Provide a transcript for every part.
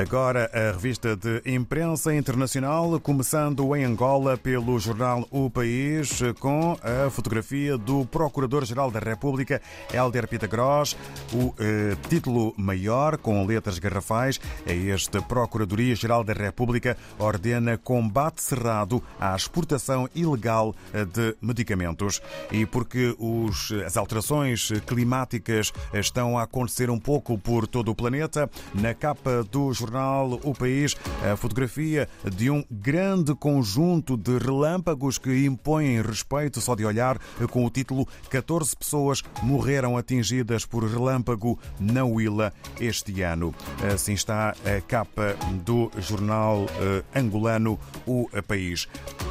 Agora a revista de imprensa internacional, começando em Angola pelo jornal O País, com a fotografia do Procurador-Geral da República, Helder Pitagros. O eh, título maior, com letras garrafais, é este: Procuradoria-Geral da República ordena combate cerrado à exportação ilegal de medicamentos. E porque os, as alterações climáticas estão a acontecer um pouco por todo o planeta, na capa do jornal jornal O País a fotografia de um grande conjunto de relâmpagos que impõem respeito só de olhar, com o título 14 pessoas morreram atingidas por relâmpago na Huila este ano. Assim está a capa do jornal angolano O País.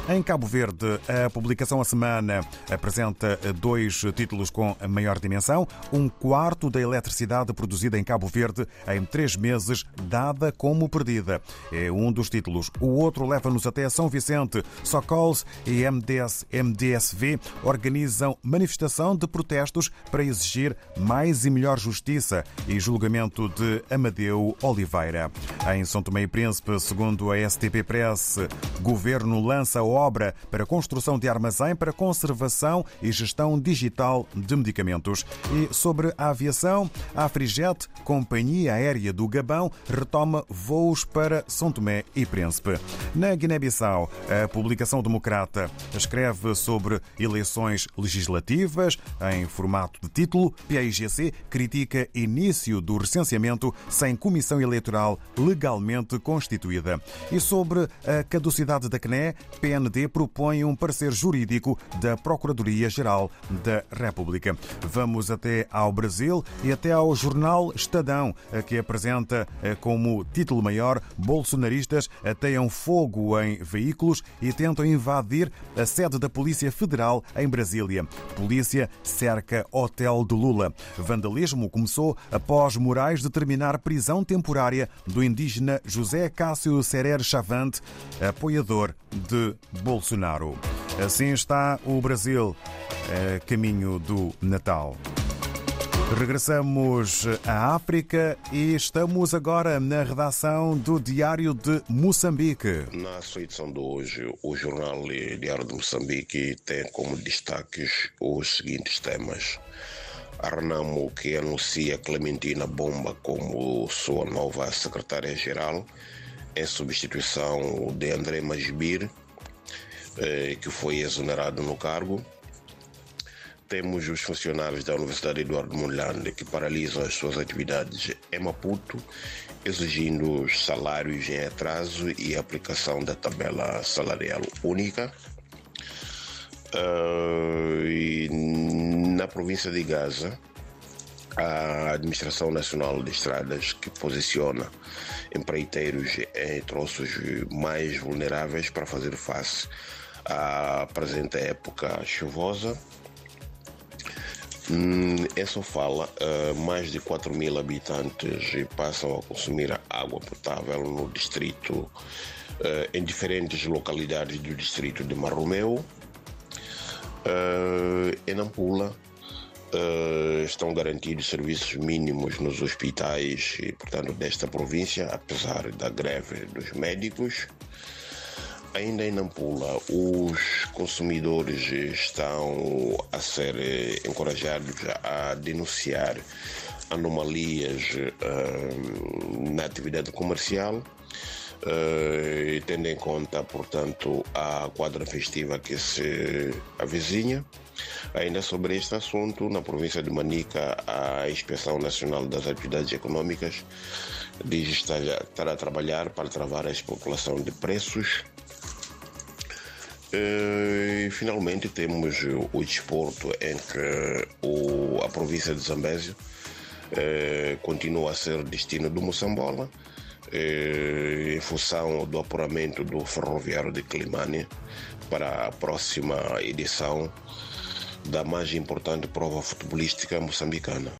Em Cabo Verde, a publicação a semana apresenta dois títulos com maior dimensão. Um quarto da eletricidade produzida em Cabo Verde em três meses, dada como perdida. É um dos títulos. O outro leva-nos até São Vicente. Socols e MDS, MDSV organizam manifestação de protestos para exigir mais e melhor justiça e julgamento de Amadeu Oliveira. Em São Tomé e Príncipe, segundo a STP Press, governo lança obra para construção de armazém para conservação e gestão digital de medicamentos. E sobre a aviação, a Frijet, companhia aérea do Gabão, retoma voos para São Tomé e Príncipe. Na Guiné-Bissau, a publicação democrata escreve sobre eleições legislativas em formato de título. PAIGC critica início do recenseamento sem comissão eleitoral legalmente constituída. E sobre a caducidade da CNE, PND propõe um parecer jurídico da Procuradoria-Geral da República. Vamos até ao Brasil e até ao jornal Estadão, que apresenta como título maior, bolsonaristas ateiam fogo em veículos e tentam invadir a sede da Polícia Federal em Brasília. Polícia cerca hotel de Lula. Vandalismo começou após Moraes determinar prisão temporária do indígena José Cássio Serer Chavante, apoiador de Bolsonaro. Assim está o Brasil, a caminho do Natal. Regressamos à África e estamos agora na redação do Diário de Moçambique. Na sua edição de hoje, o jornal Diário de Moçambique tem como destaques os seguintes temas. A Renamo que anuncia Clementina Bomba como sua nova secretária-geral em substituição de André Masbir, que foi exonerado no cargo temos os funcionários da Universidade Eduardo Mondlane que paralisam as suas atividades em Maputo, exigindo salários em atraso e aplicação da tabela salarial única. Uh, e na província de Gaza, a Administração Nacional de Estradas, que posiciona empreiteiros em troços mais vulneráveis para fazer face à presente época chuvosa, em Sofala, mais de 4 mil habitantes passam a consumir água potável no distrito, em diferentes localidades do distrito de Marromeu. Em Nampula, estão garantidos serviços mínimos nos hospitais, portanto, desta província, apesar da greve dos médicos. Ainda em Nampula, os consumidores estão a ser encorajados a denunciar anomalias uh, na atividade comercial, uh, tendo em conta, portanto, a quadra festiva que se avizinha. Ainda sobre este assunto, na província de Manica, a Inspeção Nacional das Atividades Econômicas diz estar, a trabalhar para travar a especulação de preços e finalmente temos o desporto em que o, a província de Zambésio eh, continua a ser destino do Moçambola eh, em função do apuramento do ferroviário de Climane para a próxima edição da mais importante prova futebolística moçambicana.